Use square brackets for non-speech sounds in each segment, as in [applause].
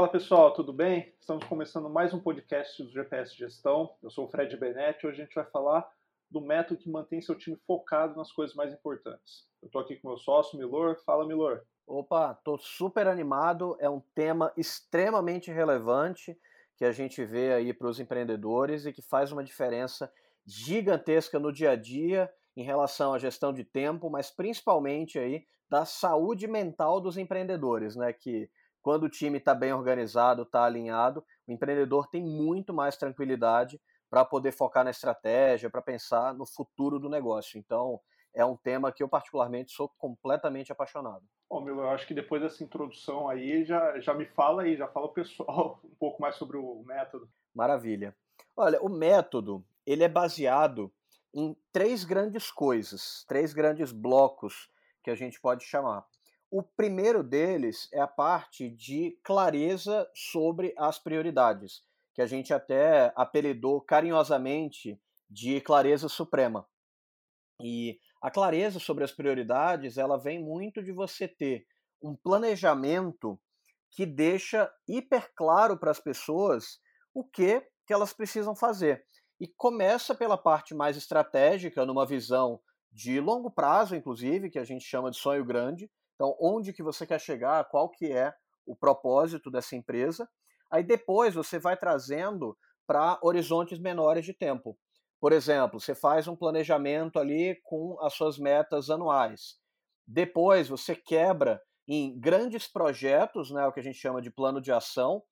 Fala pessoal, tudo bem? Estamos começando mais um podcast do GPS Gestão. Eu sou o Fred Benetti e hoje a gente vai falar do método que mantém seu time focado nas coisas mais importantes. Eu estou aqui com meu sócio, Milor. Fala, Milor. Opa, estou super animado. É um tema extremamente relevante que a gente vê aí para os empreendedores e que faz uma diferença gigantesca no dia a dia em relação à gestão de tempo, mas principalmente aí da saúde mental dos empreendedores, né? Que quando o time está bem organizado, está alinhado, o empreendedor tem muito mais tranquilidade para poder focar na estratégia, para pensar no futuro do negócio. Então, é um tema que eu particularmente sou completamente apaixonado. Bom, meu, eu acho que depois dessa introdução aí, já, já me fala aí, já fala o pessoal [laughs] um pouco mais sobre o método. Maravilha. Olha, o método, ele é baseado em três grandes coisas, três grandes blocos que a gente pode chamar. O primeiro deles é a parte de clareza sobre as prioridades, que a gente até apelidou carinhosamente de clareza suprema. E a clareza sobre as prioridades, ela vem muito de você ter um planejamento que deixa hiper claro para as pessoas o que, que elas precisam fazer. E começa pela parte mais estratégica, numa visão de longo prazo, inclusive, que a gente chama de sonho grande, então, onde que você quer chegar, qual que é o propósito dessa empresa. Aí depois você vai trazendo para horizontes menores de tempo. Por exemplo, você faz um planejamento ali com as suas metas anuais. Depois você quebra em grandes projetos, né, o que a gente chama de plano de ação,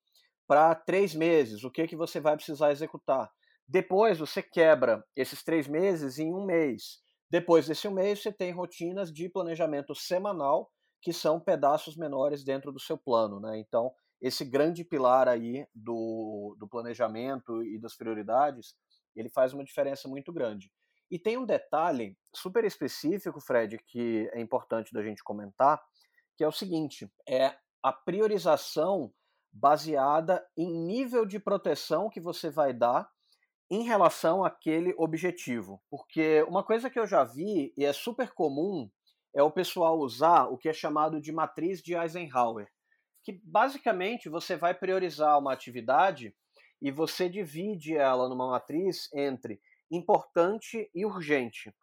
para três meses, o que, que você vai precisar executar. Depois você quebra esses três meses em um mês. Depois desse mês, você tem rotinas de planejamento semanal que são pedaços menores dentro do seu plano, né? Então, esse grande pilar aí do, do planejamento e das prioridades, ele faz uma diferença muito grande. E tem um detalhe super específico, Fred, que é importante da gente comentar, que é o seguinte: é a priorização baseada em nível de proteção que você vai dar em relação àquele objetivo. Porque uma coisa que eu já vi e é super comum é o pessoal usar o que é chamado de matriz de Eisenhower, que basicamente você vai priorizar uma atividade e você divide ela numa matriz entre importante e urgente.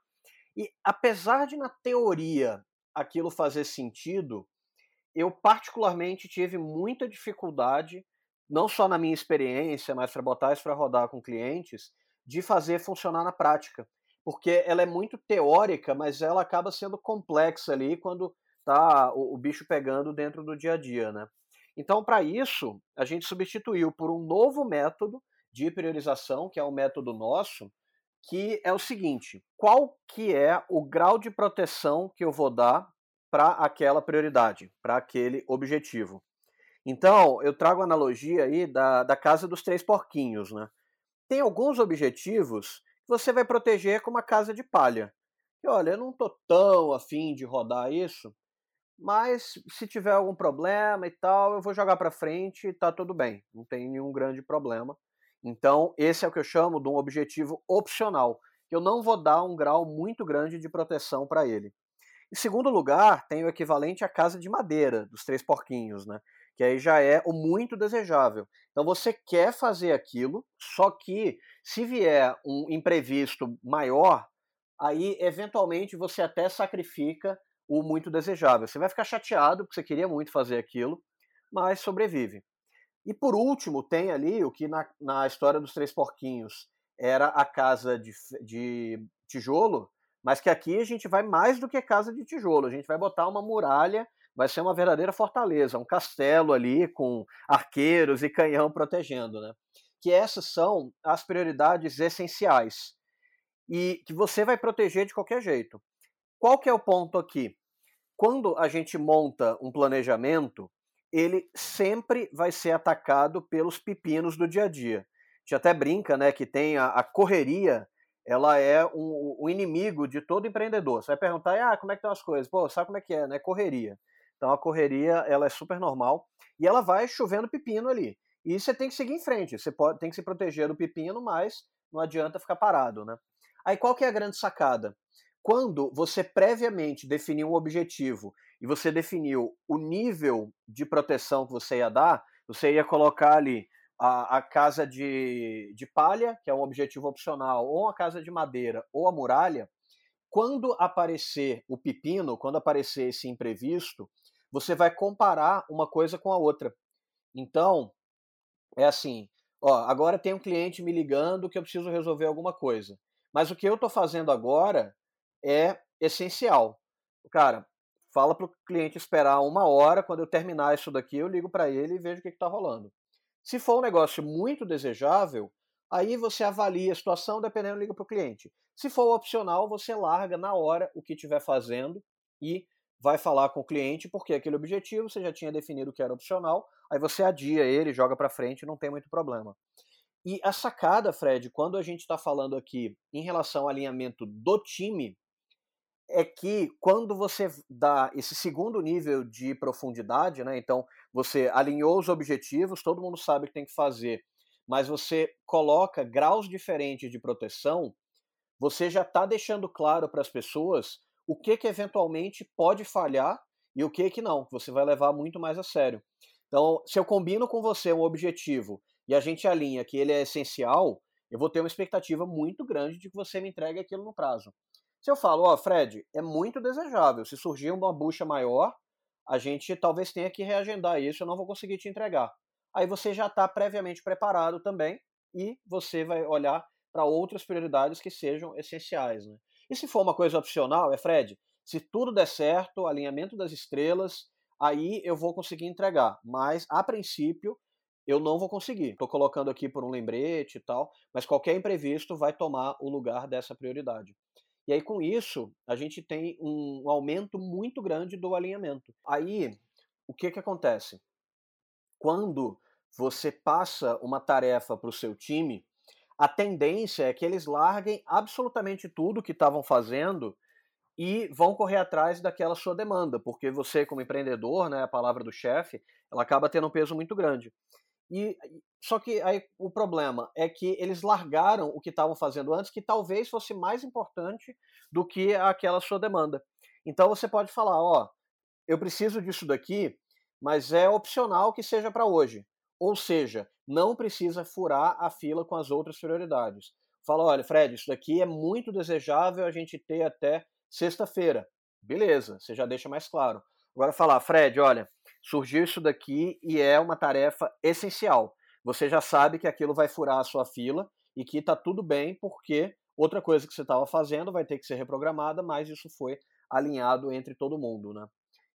E apesar de na teoria aquilo fazer sentido, eu particularmente tive muita dificuldade, não só na minha experiência, mas para botar isso para rodar com clientes, de fazer funcionar na prática porque ela é muito teórica, mas ela acaba sendo complexa ali quando tá o, o bicho pegando dentro do dia a dia, né? Então, para isso, a gente substituiu por um novo método de priorização, que é o método nosso, que é o seguinte: qual que é o grau de proteção que eu vou dar para aquela prioridade, para aquele objetivo? Então, eu trago a analogia aí da, da casa dos três porquinhos, né? Tem alguns objetivos você vai proteger com uma casa de palha. E olha, eu não estou tão afim de rodar isso, mas se tiver algum problema e tal, eu vou jogar para frente e tá tudo bem, não tem nenhum grande problema. Então, esse é o que eu chamo de um objetivo opcional, que eu não vou dar um grau muito grande de proteção para ele. Em segundo lugar, tem o equivalente à casa de madeira dos três porquinhos, né? Que aí já é o muito desejável. Então você quer fazer aquilo, só que se vier um imprevisto maior, aí eventualmente você até sacrifica o muito desejável. Você vai ficar chateado porque você queria muito fazer aquilo, mas sobrevive. E por último, tem ali o que na, na história dos Três Porquinhos era a casa de, de tijolo, mas que aqui a gente vai mais do que casa de tijolo. A gente vai botar uma muralha vai ser uma verdadeira fortaleza, um castelo ali com arqueiros e canhão protegendo, né? Que essas são as prioridades essenciais e que você vai proteger de qualquer jeito. Qual que é o ponto aqui? Quando a gente monta um planejamento, ele sempre vai ser atacado pelos pepinos do dia a dia. A gente até brinca, né, que tem a, a correria, ela é um, um, inimigo de todo empreendedor. Você vai perguntar, ah, como é que estão as coisas? Pô, sabe como é que é, né? Correria. Então a correria ela é super normal e ela vai chovendo pepino ali. E você tem que seguir em frente. Você pode, tem que se proteger do pepino, mas não adianta ficar parado, né? Aí qual que é a grande sacada? Quando você previamente definiu um objetivo e você definiu o nível de proteção que você ia dar, Você ia colocar ali a, a, casa de, de palha, que é um objetivo opcional, ou a casa de madeira, ou a muralha, quando aparecer o pepino, quando aparecer esse imprevisto, você vai comparar uma coisa com a outra. Então, é assim, ó, agora tem um cliente me ligando que eu preciso resolver alguma coisa. Mas o que eu estou fazendo agora é essencial. Cara, fala para o cliente esperar uma hora, quando eu terminar isso daqui, eu ligo para ele e vejo o que está rolando. Se for um negócio muito desejável, aí você avalia a situação, dependendo, liga para o cliente. Se for opcional, você larga na hora o que estiver fazendo e vai falar com o cliente, porque aquele objetivo você já tinha definido que era opcional, aí você adia ele, joga para frente, não tem muito problema. E a sacada, Fred, quando a gente está falando aqui em relação ao alinhamento do time, é que quando você dá esse segundo nível de profundidade, né, então você alinhou os objetivos, todo mundo sabe o que tem que fazer, mas você coloca graus diferentes de proteção, você já está deixando claro para as pessoas o que, que eventualmente pode falhar e o que que não, você vai levar muito mais a sério. Então, se eu combino com você um objetivo e a gente alinha que ele é essencial, eu vou ter uma expectativa muito grande de que você me entregue aquilo no prazo. Se eu falo, ó, oh, Fred, é muito desejável, se surgir uma bucha maior, a gente talvez tenha que reagendar isso, eu não vou conseguir te entregar. Aí você já está previamente preparado também e você vai olhar para outras prioridades que sejam essenciais. Né? E se for uma coisa opcional, é Fred, se tudo der certo, alinhamento das estrelas, aí eu vou conseguir entregar. Mas, a princípio, eu não vou conseguir. Estou colocando aqui por um lembrete e tal, mas qualquer imprevisto vai tomar o lugar dessa prioridade. E aí, com isso, a gente tem um aumento muito grande do alinhamento. Aí, o que, que acontece? Quando você passa uma tarefa para o seu time, a tendência é que eles larguem absolutamente tudo que estavam fazendo e vão correr atrás daquela sua demanda, porque você, como empreendedor, né, a palavra do chefe, ela acaba tendo um peso muito grande. E só que aí o problema é que eles largaram o que estavam fazendo antes, que talvez fosse mais importante do que aquela sua demanda. Então você pode falar, ó, eu preciso disso daqui, mas é opcional que seja para hoje. Ou seja, não precisa furar a fila com as outras prioridades. Fala, olha, Fred, isso daqui é muito desejável a gente ter até sexta-feira. Beleza, você já deixa mais claro. Agora falar, Fred, olha, surgiu isso daqui e é uma tarefa essencial. Você já sabe que aquilo vai furar a sua fila e que está tudo bem, porque outra coisa que você estava fazendo vai ter que ser reprogramada, mas isso foi alinhado entre todo mundo, né?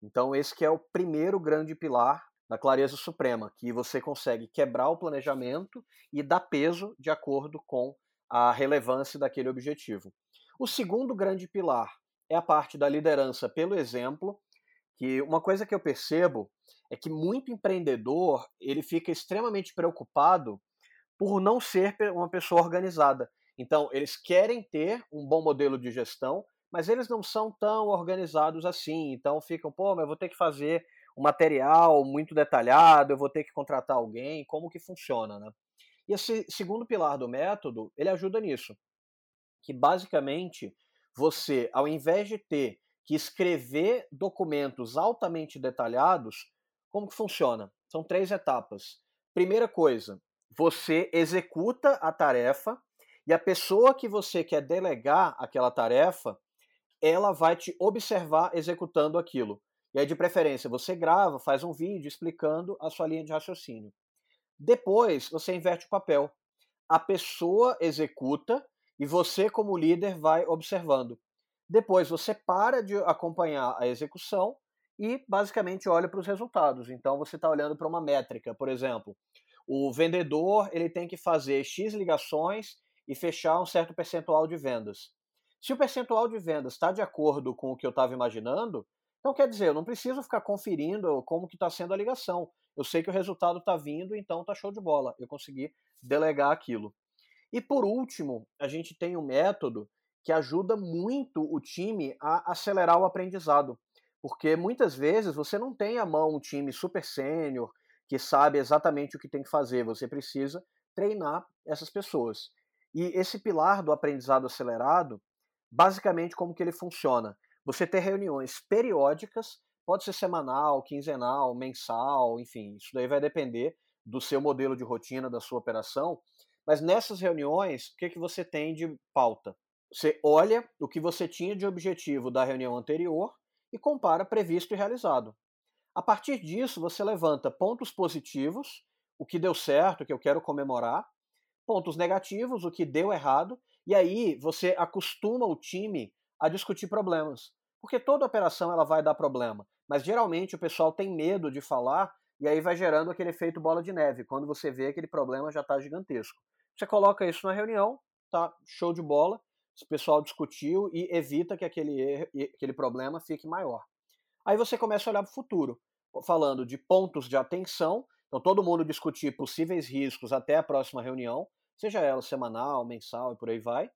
Então esse que é o primeiro grande pilar da clareza suprema, que você consegue quebrar o planejamento e dar peso de acordo com a relevância daquele objetivo. O segundo grande pilar é a parte da liderança pelo exemplo, que uma coisa que eu percebo é que muito empreendedor, ele fica extremamente preocupado por não ser uma pessoa organizada. Então, eles querem ter um bom modelo de gestão, mas eles não são tão organizados assim. Então, ficam, pô, mas eu vou ter que fazer um material muito detalhado, eu vou ter que contratar alguém, como que funciona, né? E esse segundo pilar do método, ele ajuda nisso, que basicamente você, ao invés de ter que escrever documentos altamente detalhados, como que funciona? São três etapas. Primeira coisa, você executa a tarefa e a pessoa que você quer delegar aquela tarefa, ela vai te observar executando aquilo. E aí, de preferência, você grava, faz um vídeo explicando a sua linha de raciocínio. Depois, você inverte o papel. A pessoa executa e você, como líder, vai observando. Depois, você para de acompanhar a execução e, basicamente, olha para os resultados. Então, você está olhando para uma métrica, por exemplo. O vendedor ele tem que fazer X ligações e fechar um certo percentual de vendas. Se o percentual de vendas está de acordo com o que eu estava imaginando, então, quer dizer, eu não preciso ficar conferindo como que está sendo a ligação. Eu sei que o resultado está vindo, então está show de bola. Eu consegui delegar aquilo. E por último, a gente tem um método que ajuda muito o time a acelerar o aprendizado. Porque muitas vezes você não tem à mão um time super sênior que sabe exatamente o que tem que fazer. Você precisa treinar essas pessoas. E esse pilar do aprendizado acelerado, basicamente como que ele funciona? Você ter reuniões periódicas, pode ser semanal, quinzenal, mensal, enfim, isso daí vai depender do seu modelo de rotina, da sua operação, mas nessas reuniões, o que, que você tem de pauta? Você olha o que você tinha de objetivo da reunião anterior e compara previsto e realizado. A partir disso, você levanta pontos positivos, o que deu certo, o que eu quero comemorar, pontos negativos, o que deu errado, e aí você acostuma o time a discutir problemas. Porque toda operação ela vai dar problema, mas geralmente o pessoal tem medo de falar e aí vai gerando aquele efeito bola de neve, quando você vê aquele problema já está gigantesco. Você coloca isso na reunião, tá show de bola, o pessoal discutiu e evita que aquele, aquele problema fique maior. Aí você começa a olhar para o futuro, falando de pontos de atenção, então todo mundo discutir possíveis riscos até a próxima reunião, seja ela semanal, mensal e por aí vai,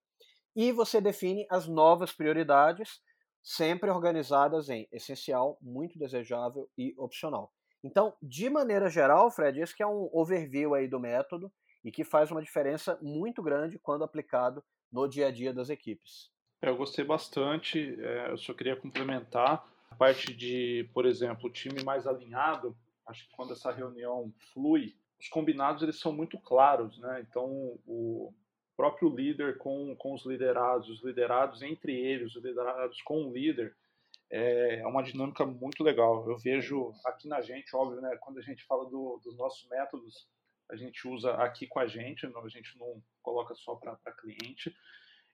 e você define as novas prioridades, sempre organizadas em essencial, muito desejável e opcional. Então, de maneira geral, Fred, esse que é um overview aí do método e que faz uma diferença muito grande quando aplicado no dia a dia das equipes. É, eu gostei bastante, é, eu só queria complementar a parte de, por exemplo, o time mais alinhado, acho que quando essa reunião flui, os combinados eles são muito claros, né? Então, o próprio líder com, com os liderados, os liderados entre eles, os liderados com o líder, é uma dinâmica muito legal. Eu vejo aqui na gente, óbvio, né? Quando a gente fala do, dos nossos métodos, a gente usa aqui com a gente, a gente não coloca só para cliente.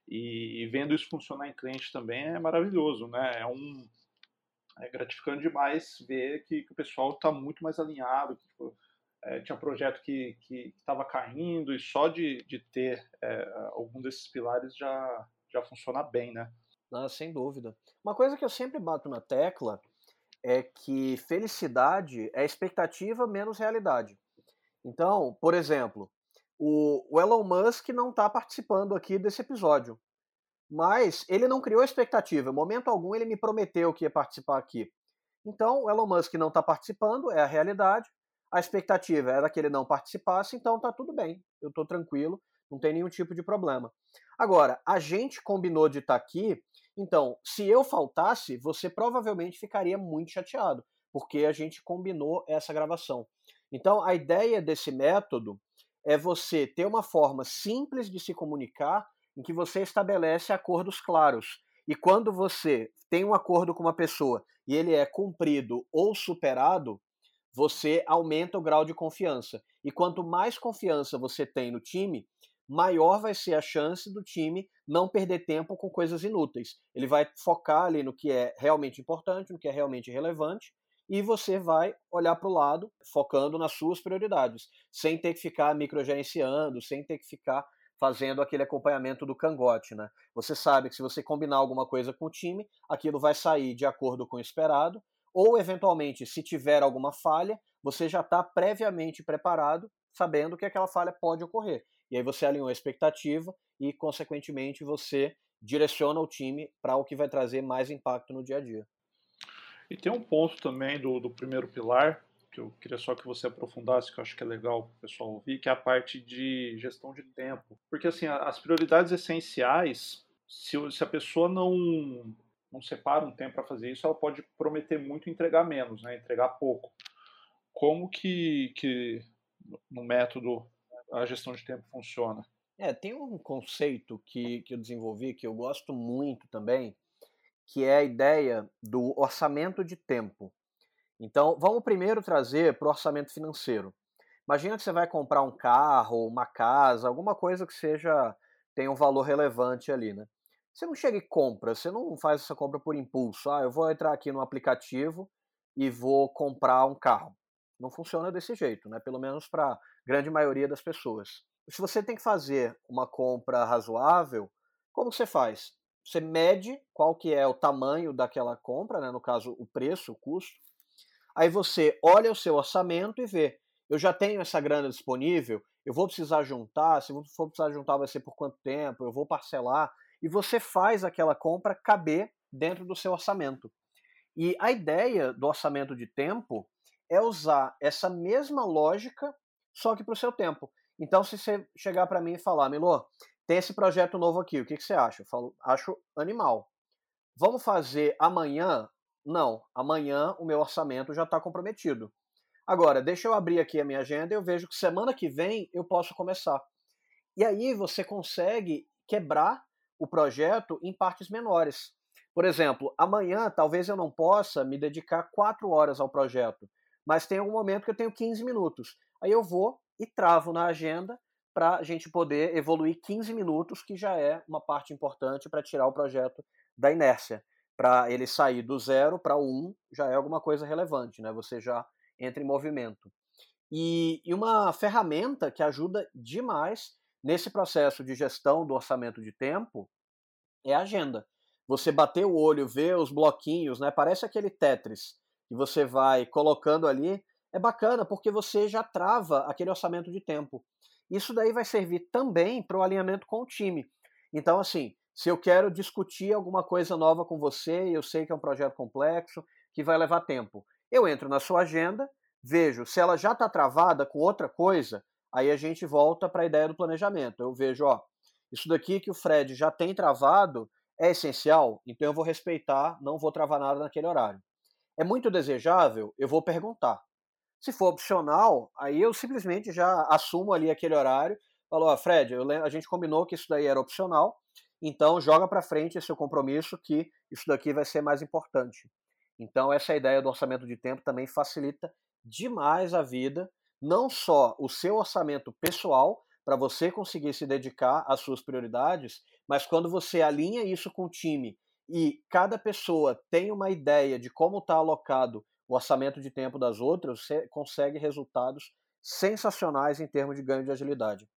E, e, vendo isso funcionar em cliente também é maravilhoso, né? É um é gratificante demais ver que, que o pessoal está muito mais alinhado. Que, tipo, é, tinha projeto que estava caindo e só de, de ter é, algum desses pilares já, já funciona bem, né? Ah, sem dúvida. Uma coisa que eu sempre bato na tecla é que felicidade é expectativa menos realidade. Então, por exemplo, o, o Elon Musk não está participando aqui desse episódio. Mas ele não criou expectativa. Em momento algum ele me prometeu que ia participar aqui. Então, o Elon Musk não está participando, é a realidade. A expectativa era que ele não participasse, então está tudo bem. Eu estou tranquilo, não tem nenhum tipo de problema. Agora, a gente combinou de estar tá aqui, então, se eu faltasse, você provavelmente ficaria muito chateado, porque a gente combinou essa gravação. Então, a ideia desse método é você ter uma forma simples de se comunicar em que você estabelece acordos claros. E quando você tem um acordo com uma pessoa e ele é cumprido ou superado, você aumenta o grau de confiança. E quanto mais confiança você tem no time, maior vai ser a chance do time não perder tempo com coisas inúteis. Ele vai focar ali no que é realmente importante, no que é realmente relevante, e você vai olhar para o lado, focando nas suas prioridades, sem ter que ficar microgerenciando, sem ter que ficar fazendo aquele acompanhamento do cangote, né? Você sabe que se você combinar alguma coisa com o time, aquilo vai sair de acordo com o esperado, ou eventualmente, se tiver alguma falha, você já está previamente preparado, sabendo que aquela falha pode ocorrer. E aí você alinhou a expectativa e, consequentemente, você direciona o time para o que vai trazer mais impacto no dia a dia. E tem um ponto também do, do primeiro pilar, que eu queria só que você aprofundasse, que eu acho que é legal o pessoal ouvir, que é a parte de gestão de tempo. Porque, assim, as prioridades essenciais, se, se a pessoa não, não separa um tempo para fazer isso, ela pode prometer muito entregar menos, né? entregar pouco. Como que, que no método a gestão de tempo funciona? É, tem um conceito que, que eu desenvolvi que eu gosto muito também, que é a ideia do orçamento de tempo. Então, vamos primeiro trazer para o orçamento financeiro. Imagina que você vai comprar um carro, uma casa, alguma coisa que seja tenha um valor relevante ali, né? Você não chega e compra, você não faz essa compra por impulso. Ah, eu vou entrar aqui no aplicativo e vou comprar um carro. Não funciona desse jeito, né? Pelo menos para a grande maioria das pessoas. Se você tem que fazer uma compra razoável, como você faz? você mede qual que é o tamanho daquela compra, né? no caso o preço, o custo. Aí você olha o seu orçamento e vê, eu já tenho essa grana disponível, eu vou precisar juntar, se for precisar juntar vai ser por quanto tempo, eu vou parcelar, e você faz aquela compra caber dentro do seu orçamento. E a ideia do orçamento de tempo é usar essa mesma lógica, só que para o seu tempo. Então, se você chegar para mim e falar, Milô, tem esse projeto novo aqui, o que, que você acha? Eu falo, acho animal. Vamos fazer amanhã? Não, amanhã o meu orçamento já está comprometido. Agora, deixa eu abrir aqui a minha agenda e eu vejo que semana que vem eu posso começar. E aí você consegue quebrar o projeto em partes menores. Por exemplo, amanhã talvez eu não possa me dedicar quatro horas ao projeto, mas tem algum momento que eu tenho 15 minutos. Aí eu vou e travo na agenda para a gente poder evoluir 15 minutos, que já é uma parte importante para tirar o projeto da inércia. Para ele sair do zero para o um, já é alguma coisa relevante, né? Você já entra em movimento. E, e uma ferramenta que ajuda demais nesse processo de gestão do orçamento de tempo é a agenda. Você bater o olho, ver os bloquinhos, né? Parece aquele Tetris que você vai colocando ali. É bacana porque você já trava aquele orçamento de tempo. Isso daí vai servir também para o alinhamento com o time. Então, assim, se eu quero discutir alguma coisa nova com você, eu sei que é um projeto complexo, que vai levar tempo, eu entro na sua agenda, vejo se ela já está travada com outra coisa, aí a gente volta para a ideia do planejamento. Eu vejo, ó, isso daqui que o Fred já tem travado é essencial, então eu vou respeitar, não vou travar nada naquele horário. É muito desejável, eu vou perguntar. Se for opcional, aí eu simplesmente já assumo ali aquele horário, falo, ó, Fred, a gente combinou que isso daí era opcional, então joga para frente esse seu compromisso que isso daqui vai ser mais importante. Então essa ideia do orçamento de tempo também facilita demais a vida, não só o seu orçamento pessoal para você conseguir se dedicar às suas prioridades, mas quando você alinha isso com o time e cada pessoa tem uma ideia de como está alocado o orçamento de tempo das outras, você consegue resultados sensacionais em termos de ganho de agilidade.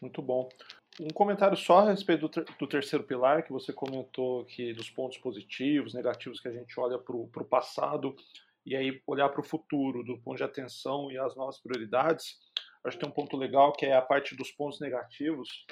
Muito bom. Um comentário só a respeito do, ter do terceiro pilar, que você comentou que dos pontos positivos, negativos que a gente olha para o passado e aí olhar para o futuro, do ponto de atenção e as novas prioridades. Acho que tem um ponto legal que é a parte dos pontos negativos.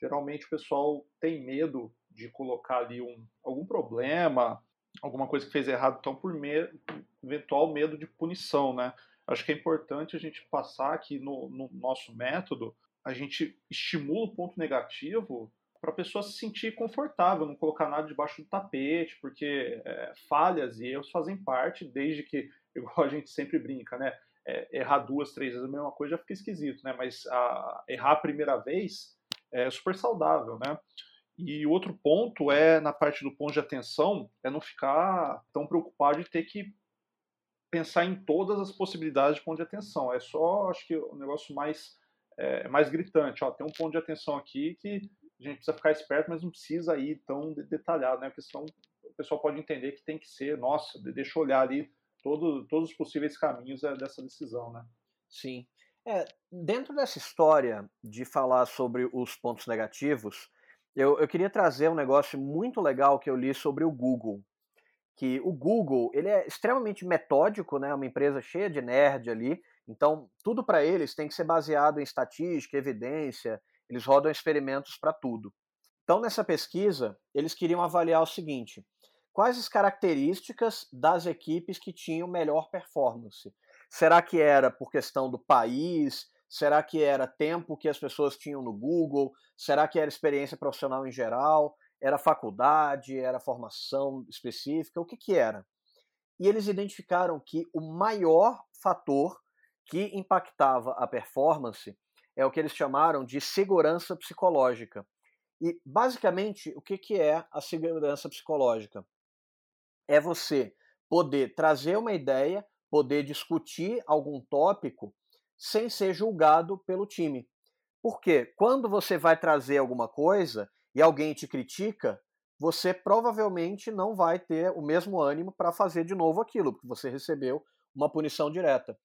Geralmente o pessoal tem medo de colocar ali um, algum problema, alguma coisa que fez errado, então por medo, eventual medo de punição, né? Acho que é importante a gente passar que no, no nosso método a gente estimula o ponto negativo para a pessoa se sentir confortável, não colocar nada debaixo do tapete, porque é, falhas e erros fazem parte, desde que, [laughs] igual a gente sempre brinca, né? É, errar duas, três vezes a mesma coisa já fica esquisito, né? Mas a, errar a primeira vez é super saudável, né? E outro ponto é, na parte do ponto de atenção, é não ficar tão preocupado de ter que pensar em todas as possibilidades de ponto de atenção. É só, acho que o negócio mais, é, mais gritante. Ó, tem um ponto de atenção aqui que a gente precisa ficar esperto, mas não precisa ir tão detalhado, né? Porque senão o pessoal pode entender que tem que ser, nossa, deixa eu olhar ali todo, todos os possíveis caminhos é, dessa decisão, né? Sim. É, dentro dessa história de falar sobre os pontos negativos, eu, eu queria trazer um negócio muito legal que eu li sobre o Google. Que o Google ele é extremamente metódico, né? Uma empresa cheia de nerd ali. Então, tudo para eles tem que ser baseado em estatística, evidência. Eles rodam experimentos para tudo. Então, nessa pesquisa, eles queriam avaliar o seguinte: quais as características das equipes que tinham melhor performance? Será que era por questão do país? Será que era tempo que as pessoas tinham no Google? Será que era experiência profissional em geral? Era faculdade? Era formação específica? O que, que era? E eles identificaram que o maior fator que impactava a performance é o que eles chamaram de segurança psicológica. E, basicamente, o que, que é a segurança psicológica? É você poder trazer uma ideia, poder discutir algum tópico sem ser julgado pelo time. Porque quando você vai trazer alguma coisa e alguém te critica, você provavelmente não vai ter o mesmo ânimo para fazer de novo aquilo, porque você recebeu uma punição direta.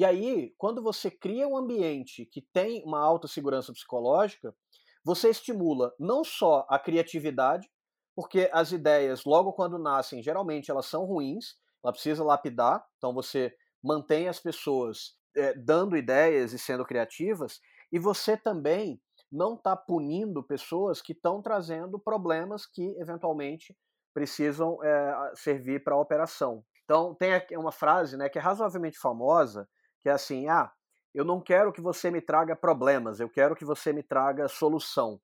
E aí, quando você cria um ambiente que tem uma alta segurança psicológica, você estimula não só a criatividade, porque as ideias, logo quando nascem, geralmente elas são ruins, ela precisa lapidar, então você mantém as pessoas é, dando ideias e sendo criativas, e você também não está punindo pessoas que estão trazendo problemas que eventualmente precisam é, servir para a operação. Então tem uma frase né, que é razoavelmente famosa, que é assim: ah, eu não quero que você me traga problemas, eu quero que você me traga solução.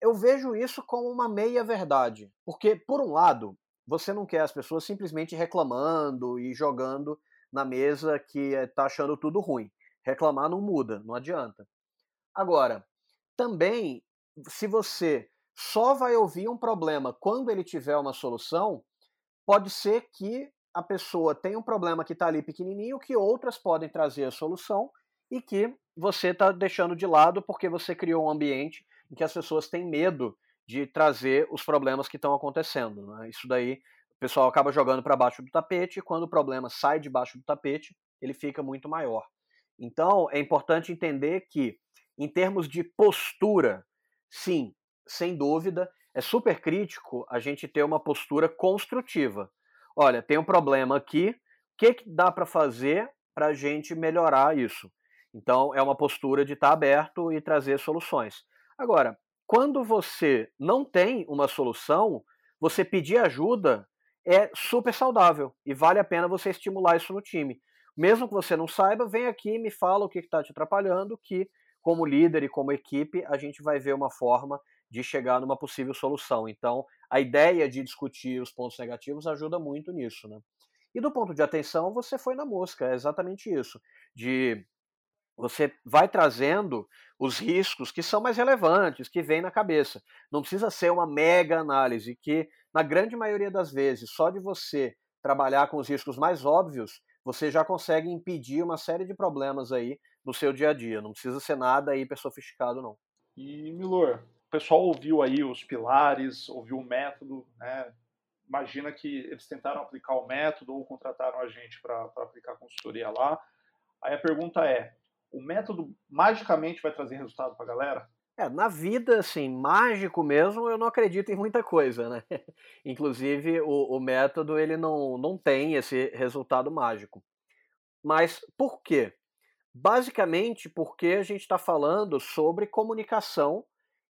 Eu vejo isso como uma meia verdade, porque por um lado você não quer as pessoas simplesmente reclamando e jogando na mesa que está achando tudo ruim. Reclamar não muda, não adianta. Agora, também, se você só vai ouvir um problema quando ele tiver uma solução, pode ser que a pessoa tenha um problema que está ali pequenininho, que outras podem trazer a solução e que você está deixando de lado porque você criou um ambiente em que as pessoas têm medo de trazer os problemas que estão acontecendo. Né? Isso daí o pessoal acaba jogando para baixo do tapete e quando o problema sai debaixo do tapete, ele fica muito maior. Então, é importante entender que, em termos de postura, sim, sem dúvida, é super crítico a gente ter uma postura construtiva. Olha, tem um problema aqui, o que, que dá para fazer para a gente melhorar isso? Então, é uma postura de estar tá aberto e trazer soluções. Agora, quando você não tem uma solução, você pedir ajuda é super saudável e vale a pena você estimular isso no time. Mesmo que você não saiba, vem aqui e me fala o que está te atrapalhando, que como líder e como equipe a gente vai ver uma forma de chegar numa possível solução. Então, a ideia de discutir os pontos negativos ajuda muito nisso, né? E do ponto de atenção, você foi na mosca, é exatamente isso. De você vai trazendo os riscos que são mais relevantes, que vêm na cabeça. Não precisa ser uma mega análise, que na grande maioria das vezes, só de você trabalhar com os riscos mais óbvios, você já consegue impedir uma série de problemas aí no seu dia a dia. Não precisa ser nada hiper sofisticado, não. E, Milor, o pessoal ouviu aí os pilares, ouviu o método, né? Imagina que eles tentaram aplicar o método ou contrataram a gente para aplicar a consultoria lá. Aí a pergunta é: o método magicamente vai trazer resultado para a galera? É, na vida, assim, mágico mesmo, eu não acredito em muita coisa, né? [laughs] Inclusive, o, o método, ele não, não tem esse resultado mágico. Mas por quê? Basicamente porque a gente está falando sobre comunicação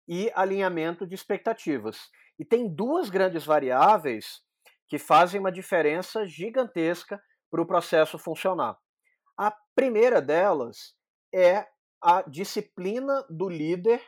e alinhamento de expectativas. E tem duas grandes variáveis que fazem uma diferença gigantesca para o processo funcionar. A primeira delas é a disciplina do líder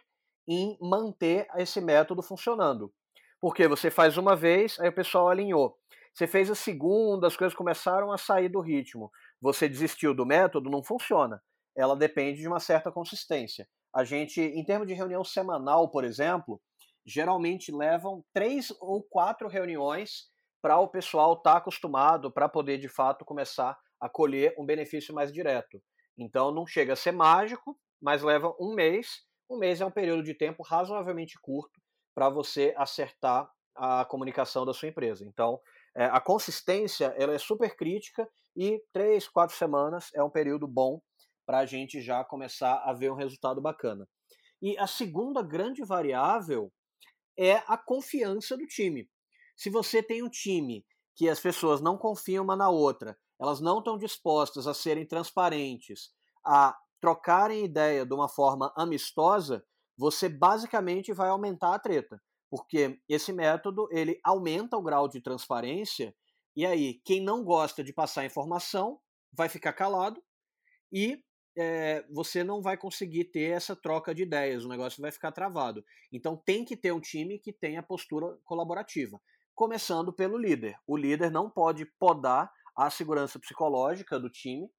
em manter esse método funcionando. Porque você faz uma vez, aí o pessoal alinhou. Você fez a segunda, as coisas começaram a sair do ritmo. Você desistiu do método, não funciona. Ela depende de uma certa consistência. A gente, em termos de reunião semanal, por exemplo, geralmente levam três ou quatro reuniões para o pessoal estar tá acostumado, para poder de fato começar a colher um benefício mais direto. Então não chega a ser mágico, mas leva um mês. Um mês é um período de tempo razoavelmente curto para você acertar a comunicação da sua empresa. Então, é, a consistência ela é super crítica e três, quatro semanas é um período bom para a gente já começar a ver um resultado bacana. E a segunda grande variável é a confiança do time. Se você tem um time que as pessoas não confiam uma na outra, elas não estão dispostas a serem transparentes, a trocarem ideia de uma forma amistosa, você basicamente vai aumentar a treta, porque esse método ele aumenta o grau de transparência e aí quem não gosta de passar informação vai ficar calado e é, você não vai conseguir ter essa troca de ideias, o negócio vai ficar travado. Então tem que ter um time que tenha postura colaborativa, começando pelo líder. O líder não pode podar a segurança psicológica do time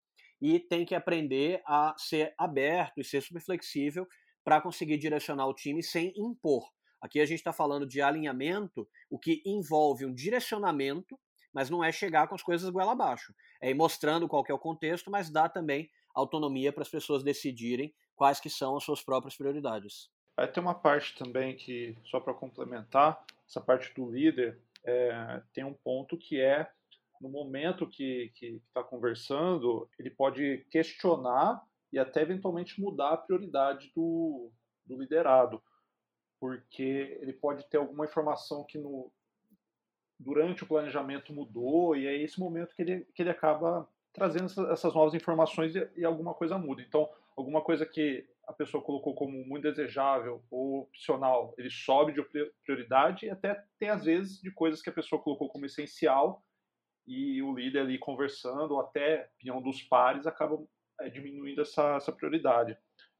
e tem que aprender a ser aberto e ser super flexível para conseguir direcionar o time sem impor. Aqui a gente está falando de alinhamento, o que envolve um direcionamento, mas não é chegar com as coisas goela abaixo. É ir mostrando qual é o contexto, mas dá também autonomia para as pessoas decidirem quais que são as suas próprias prioridades. Vai ter uma parte também que, só para complementar, essa parte do líder, é, tem um ponto que é no momento que está conversando, ele pode questionar e até eventualmente mudar a prioridade do, do liderado, porque ele pode ter alguma informação que no, durante o planejamento mudou, e é esse momento que ele, que ele acaba trazendo essas novas informações e, e alguma coisa muda. Então, alguma coisa que a pessoa colocou como muito desejável ou opcional, ele sobe de prioridade e até tem às vezes de coisas que a pessoa colocou como essencial e o líder ali conversando, ou até opinião dos pares, acaba é, diminuindo essa, essa prioridade.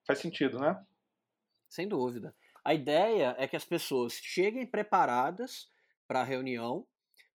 Faz sentido, né? Sem dúvida. A ideia é que as pessoas cheguem preparadas para a reunião,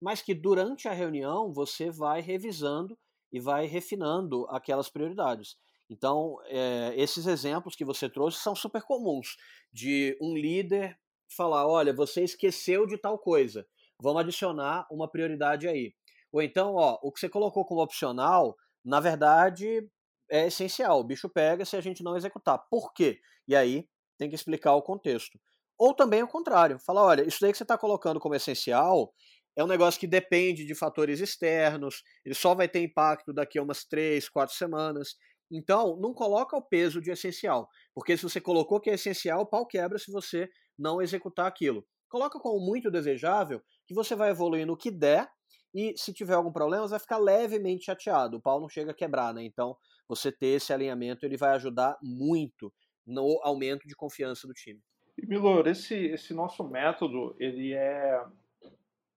mas que durante a reunião você vai revisando e vai refinando aquelas prioridades. Então, é, esses exemplos que você trouxe são super comuns de um líder falar: olha, você esqueceu de tal coisa, vamos adicionar uma prioridade aí. Ou então, ó, o que você colocou como opcional, na verdade, é essencial. O bicho pega se a gente não executar. Por quê? E aí tem que explicar o contexto. Ou também o contrário, falar: olha, isso daí que você está colocando como essencial é um negócio que depende de fatores externos, ele só vai ter impacto daqui a umas três, quatro semanas. Então, não coloca o peso de essencial, porque se você colocou que é essencial, o pau quebra se você não executar aquilo. Coloca como muito desejável que você vai evoluir no que der e se tiver algum problema, você vai ficar levemente chateado. O pau não chega a quebrar, né? Então, você ter esse alinhamento, ele vai ajudar muito no aumento de confiança do time. E Milor, esse, esse nosso método, ele é,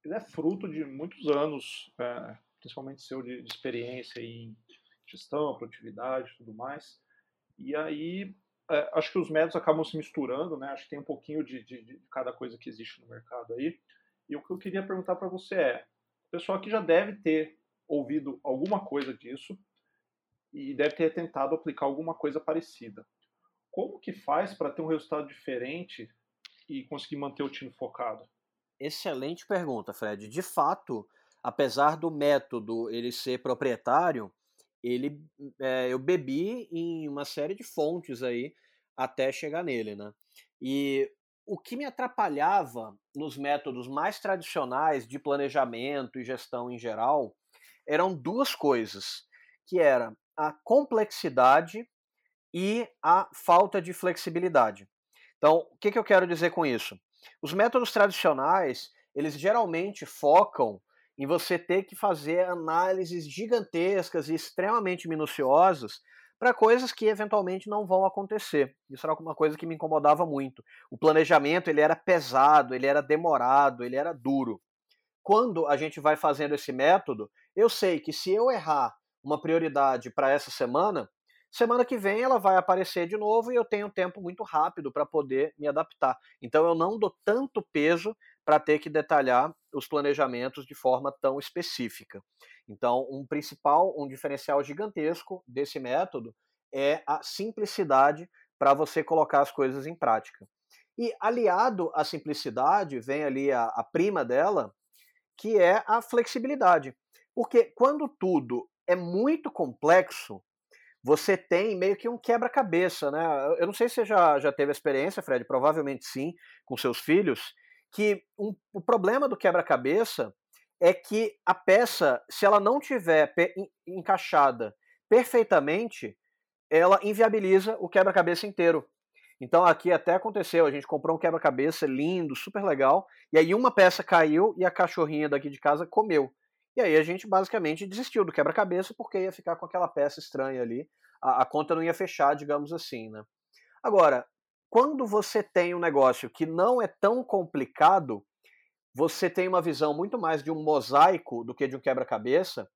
ele é fruto de muitos anos, é, principalmente seu de, de experiência em gestão, produtividade e tudo mais. E aí, é, acho que os métodos acabam se misturando, né? Acho que tem um pouquinho de, de, de cada coisa que existe no mercado aí. E o que eu queria perguntar para você é, o pessoal aqui já deve ter ouvido alguma coisa disso e deve ter tentado aplicar alguma coisa parecida. Como que faz para ter um resultado diferente e conseguir manter o time focado? Excelente pergunta, Fred. De fato, apesar do método ele ser proprietário, ele é, eu bebi em uma série de fontes aí até chegar nele, né? E o que me atrapalhava nos métodos mais tradicionais de planejamento e gestão em geral eram duas coisas, que era a complexidade e a falta de flexibilidade. Então, o que, que eu quero dizer com isso? Os métodos tradicionais, eles geralmente focam em você ter que fazer análises gigantescas e extremamente minuciosas para coisas que eventualmente não vão acontecer. Isso era uma coisa que me incomodava muito. O planejamento ele era pesado, ele era demorado, ele era duro. Quando a gente vai fazendo esse método, eu sei que se eu errar uma prioridade para essa semana, semana que vem ela vai aparecer de novo e eu tenho tempo muito rápido para poder me adaptar. Então eu não dou tanto peso para ter que detalhar os planejamentos de forma tão específica. Então, um principal, um diferencial gigantesco desse método é a simplicidade para você colocar as coisas em prática. E aliado à simplicidade, vem ali a, a prima dela, que é a flexibilidade. Porque quando tudo é muito complexo, você tem meio que um quebra-cabeça, né? Eu não sei se você já, já teve experiência, Fred, provavelmente sim, com seus filhos, que um, o problema do quebra-cabeça é que a peça, se ela não tiver encaixada perfeitamente, ela inviabiliza o quebra-cabeça inteiro. Então aqui até aconteceu, a gente comprou um quebra-cabeça lindo, super legal, e aí uma peça caiu e a cachorrinha daqui de casa comeu. E aí a gente basicamente desistiu do quebra-cabeça porque ia ficar com aquela peça estranha ali, a, a conta não ia fechar, digamos assim, né? Agora, quando você tem um negócio que não é tão complicado, você tem uma visão muito mais de um mosaico do que de um quebra-cabeça,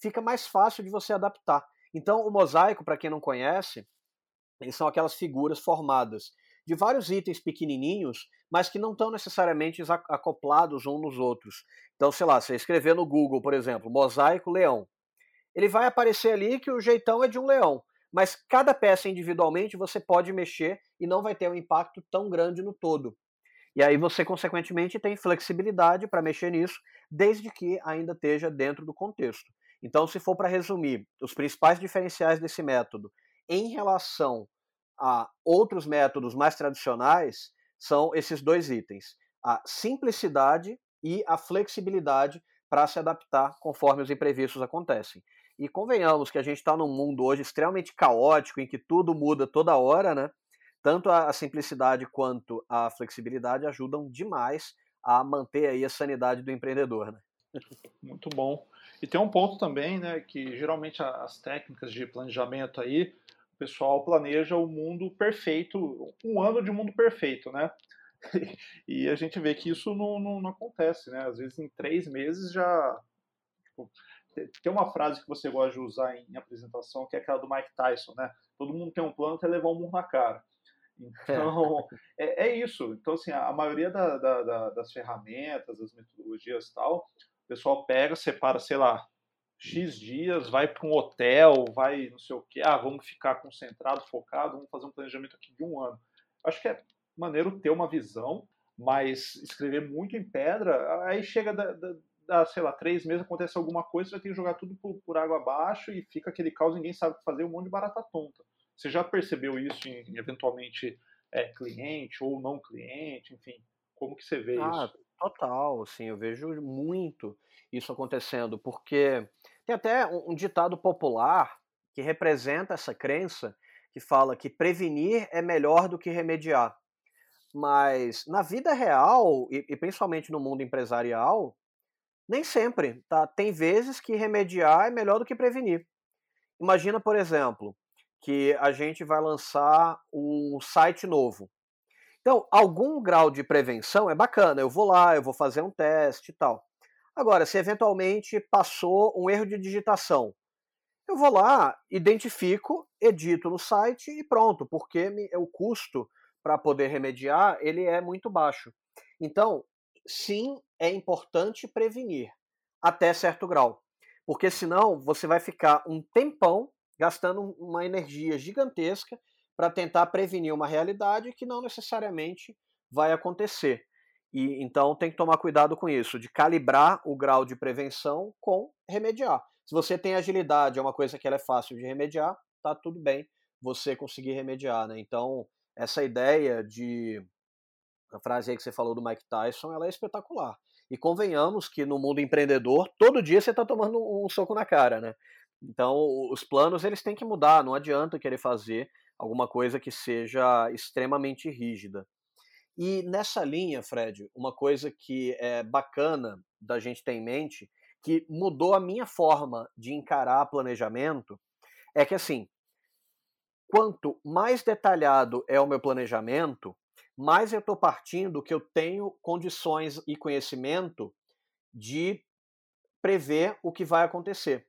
fica mais fácil de você adaptar. Então, o mosaico, para quem não conhece, eles são aquelas figuras formadas de vários itens pequenininhos, mas que não estão necessariamente acoplados uns nos outros. Então, sei lá, você escrever no Google, por exemplo, mosaico leão. Ele vai aparecer ali que o jeitão é de um leão mas cada peça individualmente você pode mexer e não vai ter um impacto tão grande no todo. E aí você, consequentemente, tem flexibilidade para mexer nisso, desde que ainda esteja dentro do contexto. Então, se for para resumir, os principais diferenciais desse método em relação a outros métodos mais tradicionais são esses dois itens: a simplicidade e a flexibilidade para se adaptar conforme os imprevistos acontecem. E convenhamos que a gente está num mundo hoje extremamente caótico, em que tudo muda toda hora, né? Tanto a simplicidade quanto a flexibilidade ajudam demais a manter aí a sanidade do empreendedor, né? [laughs] Muito bom. E tem um ponto também, né, que geralmente as técnicas de planejamento aí, pessoal planeja o mundo perfeito, um ano de mundo perfeito, né? [laughs] E a gente vê que isso não, não, não acontece, né? Às vezes em três meses já tipo, tem uma frase que você gosta de usar em, apresentação, que é aquela do Mike Tyson, né? Todo mundo tem um plano até levar um murro na cara. Então, é, é, isso. Então, assim, a, maioria da, da, da, das ferramentas, das metodologias e tal, o pessoal pega, separa, sei lá, X dias, vai para um hotel, vai não sei o que, ah, vamos ficar concentrado, focado, vamos fazer um planejamento aqui de um ano. Acho que é maneiro ter uma visão, mas escrever muito em pedra, aí chega da, da, da sei lá, três meses, acontece alguma coisa, você vai ter que jogar tudo por, por água abaixo e fica aquele caos, ninguém sabe o que fazer, um monte de barata tonta. Você já percebeu isso em, eventualmente, é, cliente ou não cliente, enfim, como que você vê ah, isso? Total, assim, eu vejo muito isso acontecendo, porque tem até um, um ditado popular que representa essa crença, que fala que prevenir é melhor do que remediar. Mas na vida real, e, e principalmente no mundo empresarial, nem sempre, tá? Tem vezes que remediar é melhor do que prevenir. Imagina, por exemplo, que a gente vai lançar um site novo. Então, algum grau de prevenção é bacana. Eu vou lá, eu vou fazer um teste e tal. Agora, se eventualmente passou um erro de digitação, eu vou lá, identifico, edito no site e pronto, porque o custo para poder remediar ele é muito baixo. Então, sim, é importante prevenir até certo grau, porque senão você vai ficar um tempão gastando uma energia gigantesca para tentar prevenir uma realidade que não necessariamente vai acontecer. E então tem que tomar cuidado com isso, de calibrar o grau de prevenção com remediar. Se você tem agilidade, é uma coisa que é fácil de remediar, tá tudo bem você conseguir remediar, né? Então, essa ideia de a frase aí que você falou do Mike Tyson, ela é espetacular. E convenhamos que no mundo empreendedor, todo dia você está tomando um soco na cara, né? Então, os planos eles têm que mudar, não adianta querer fazer alguma coisa que seja extremamente rígida. E nessa linha, Fred, uma coisa que é bacana da gente ter em mente, que mudou a minha forma de encarar planejamento, é que assim, quanto mais detalhado é o meu planejamento, mais eu estou partindo que eu tenho condições e conhecimento de prever o que vai acontecer.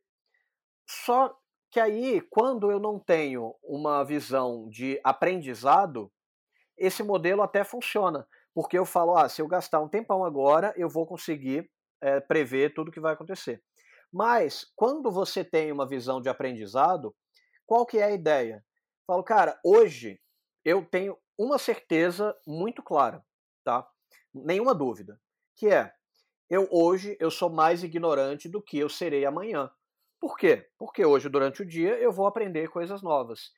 Só que aí, quando eu não tenho uma visão de aprendizado, esse modelo até funciona. Porque eu falo, ah, se eu gastar um tempão agora, eu vou conseguir é, prever tudo o que vai acontecer. Mas, quando você tem uma visão de aprendizado, qual que é a ideia? Falo, cara, hoje eu tenho uma certeza muito clara, tá? Nenhuma dúvida, que é, eu hoje eu sou mais ignorante do que eu serei amanhã. Por quê? Porque hoje, durante o dia, eu vou aprender coisas novas.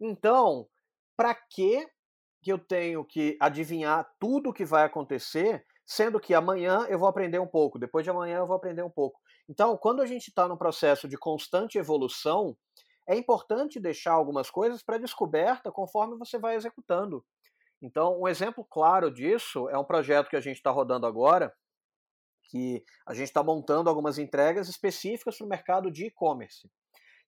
Então, para que eu tenho que adivinhar tudo o que vai acontecer, sendo que amanhã eu vou aprender um pouco, depois de amanhã eu vou aprender um pouco? Então, quando a gente está num processo de constante evolução, é importante deixar algumas coisas para descoberta conforme você vai executando. Então, um exemplo claro disso é um projeto que a gente está rodando agora, que a gente está montando algumas entregas específicas para o mercado de e-commerce.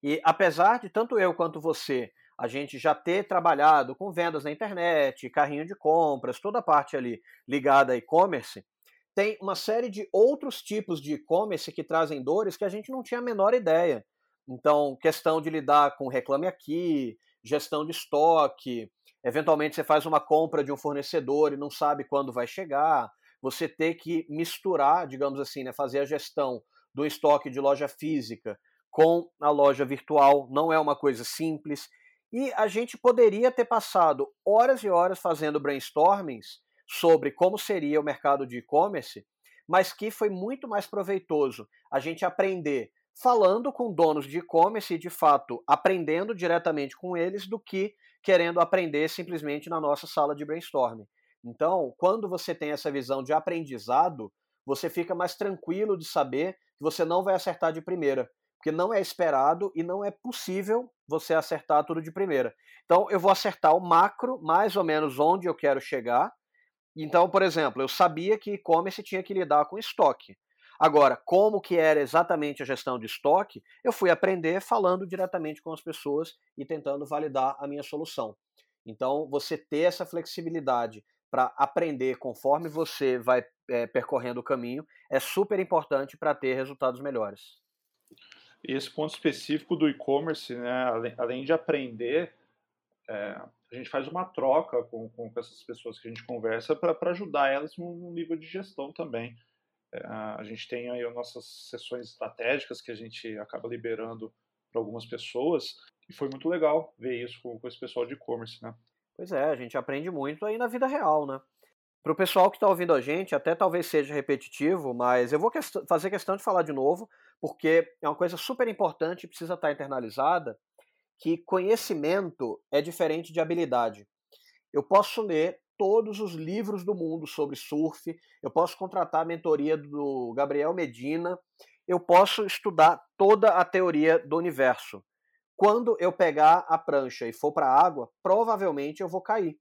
E apesar de tanto eu quanto você a gente já ter trabalhado com vendas na internet, carrinho de compras, toda a parte ali ligada a e-commerce, tem uma série de outros tipos de e-commerce que trazem dores que a gente não tinha a menor ideia. Então, questão de lidar com reclame aqui, gestão de estoque, eventualmente você faz uma compra de um fornecedor e não sabe quando vai chegar, você ter que misturar, digamos assim, né, fazer a gestão do estoque de loja física com a loja virtual não é uma coisa simples. E a gente poderia ter passado horas e horas fazendo brainstormings sobre como seria o mercado de e-commerce, mas que foi muito mais proveitoso a gente aprender falando com donos de e-commerce e, de fato, aprendendo diretamente com eles do que querendo aprender simplesmente na nossa sala de brainstorming. Então, quando você tem essa visão de aprendizado, você fica mais tranquilo de saber que você não vai acertar de primeira, porque não é esperado e não é possível você acertar tudo de primeira. Então, eu vou acertar o macro, mais ou menos onde eu quero chegar. Então, por exemplo, eu sabia que e-commerce tinha que lidar com estoque. Agora, como que era exatamente a gestão de estoque, eu fui aprender falando diretamente com as pessoas e tentando validar a minha solução. Então, você ter essa flexibilidade para aprender conforme você vai é, percorrendo o caminho é super importante para ter resultados melhores. Esse ponto específico do e-commerce, né, além, além, de aprender, é, a gente faz uma troca com, com essas pessoas que a gente conversa para ajudar elas no, nível de gestão também. É, a gente tem aí as nossas sessões estratégicas que a gente acaba liberando para algumas pessoas e foi muito legal ver isso com, com esse pessoal de e-commerce, né? Pois é, a gente aprende muito aí na vida real, né? Para o pessoal que está ouvindo a gente, até talvez seja repetitivo, mas eu vou quest fazer questão de falar de novo, porque é uma coisa super importante e precisa estar tá internalizada, que conhecimento é diferente de habilidade. Eu posso ler todos os livros do mundo sobre surf, eu posso contratar a mentoria do Gabriel Medina, eu posso estudar toda a teoria do universo. Quando eu pegar a prancha e for para a água, provavelmente eu vou cair.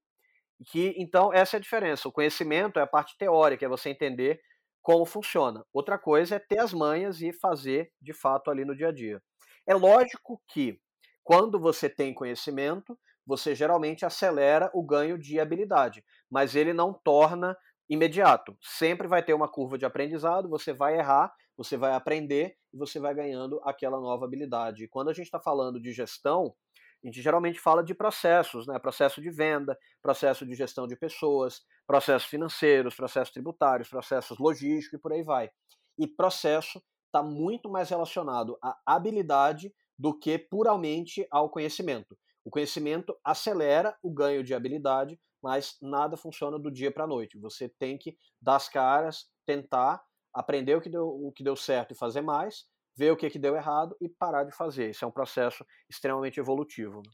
Que, então, essa é a diferença. O conhecimento é a parte teórica, é você entender como funciona. Outra coisa é ter as manhas e fazer de fato ali no dia a dia. É lógico que, quando você tem conhecimento, você geralmente acelera o ganho de habilidade, mas ele não torna imediato. Sempre vai ter uma curva de aprendizado, você vai errar, você vai aprender e você vai ganhando aquela nova habilidade. E quando a gente está falando de gestão, a gente geralmente fala de processos, né? Processo de venda, processo de gestão de pessoas, processos financeiros, processos tributários, processos logísticos e por aí vai. E processo está muito mais relacionado à habilidade do que puramente ao conhecimento. O conhecimento acelera o ganho de habilidade, mas nada funciona do dia para a noite. Você tem que dar as caras, tentar aprender o que deu, o que deu certo e fazer mais, ver o que, que deu errado e parar de fazer. Isso é um processo extremamente evolutivo. Né?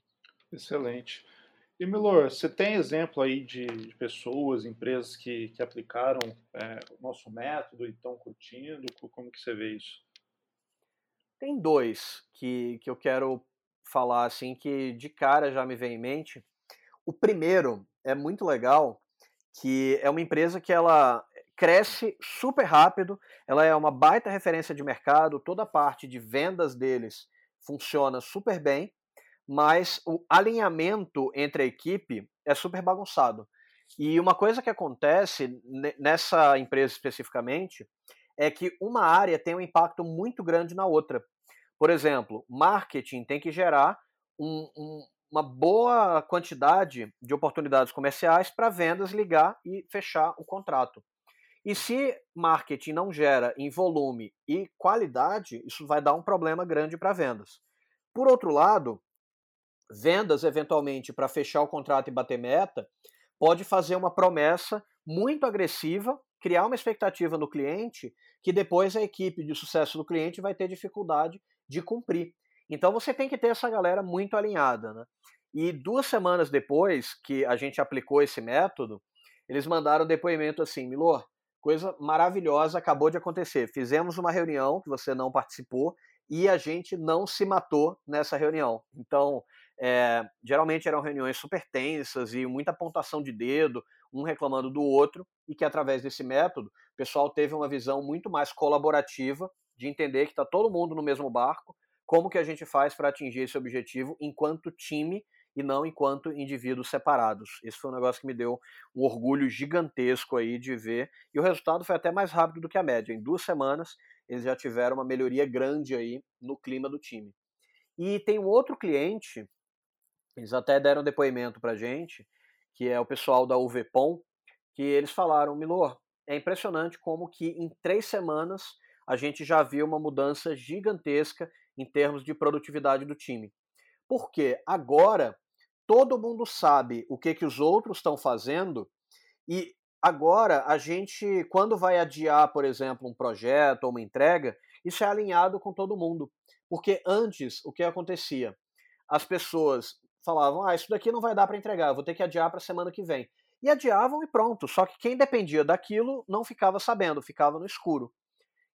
Excelente. E Milor, você tem exemplo aí de, de pessoas, empresas que, que aplicaram é, o nosso método e estão curtindo? Como que você vê isso? Tem dois que, que eu quero falar assim que de cara já me vem em mente. O primeiro é muito legal, que é uma empresa que ela cresce super rápido, ela é uma baita referência de mercado, toda a parte de vendas deles funciona super bem, mas o alinhamento entre a equipe é super bagunçado. E uma coisa que acontece nessa empresa especificamente é que uma área tem um impacto muito grande na outra. Por exemplo, marketing tem que gerar um, um, uma boa quantidade de oportunidades comerciais para vendas ligar e fechar o contrato. E se marketing não gera em volume e qualidade, isso vai dar um problema grande para vendas. Por outro lado, vendas, eventualmente, para fechar o contrato e bater meta, pode fazer uma promessa muito agressiva, criar uma expectativa no cliente, que depois a equipe de sucesso do cliente vai ter dificuldade de cumprir. Então você tem que ter essa galera muito alinhada. Né? E duas semanas depois que a gente aplicou esse método, eles mandaram depoimento assim: Milor, coisa maravilhosa acabou de acontecer. Fizemos uma reunião que você não participou e a gente não se matou nessa reunião. Então, é, geralmente eram reuniões super tensas e muita apontação de dedo, um reclamando do outro, e que através desse método o pessoal teve uma visão muito mais colaborativa de entender que está todo mundo no mesmo barco, como que a gente faz para atingir esse objetivo enquanto time e não enquanto indivíduos separados. Esse foi um negócio que me deu um orgulho gigantesco aí de ver. E o resultado foi até mais rápido do que a média. Em duas semanas, eles já tiveram uma melhoria grande aí no clima do time. E tem um outro cliente, eles até deram depoimento para gente, que é o pessoal da UVPOM, que eles falaram, Milor, é impressionante como que em três semanas a gente já viu uma mudança gigantesca em termos de produtividade do time. Porque agora todo mundo sabe o que, que os outros estão fazendo e agora a gente, quando vai adiar, por exemplo, um projeto ou uma entrega, isso é alinhado com todo mundo. Porque antes, o que acontecia? As pessoas falavam: ah, isso daqui não vai dar para entregar, vou ter que adiar para a semana que vem. E adiavam e pronto. Só que quem dependia daquilo não ficava sabendo, ficava no escuro.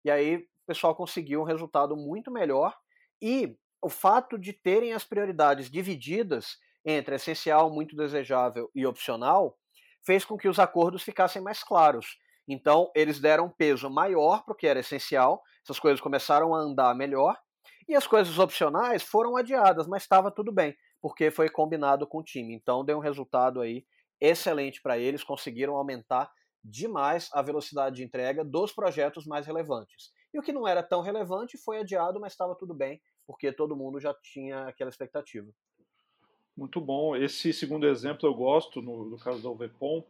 E aí o pessoal conseguiu um resultado muito melhor. E o fato de terem as prioridades divididas entre essencial, muito desejável e opcional, fez com que os acordos ficassem mais claros. Então, eles deram um peso maior para o que era essencial, essas coisas começaram a andar melhor, e as coisas opcionais foram adiadas, mas estava tudo bem, porque foi combinado com o time. Então, deu um resultado aí excelente para eles, conseguiram aumentar demais a velocidade de entrega dos projetos mais relevantes. E o que não era tão relevante foi adiado, mas estava tudo bem, porque todo mundo já tinha aquela expectativa. Muito bom. Esse segundo exemplo eu gosto, no, no caso da UVPOM,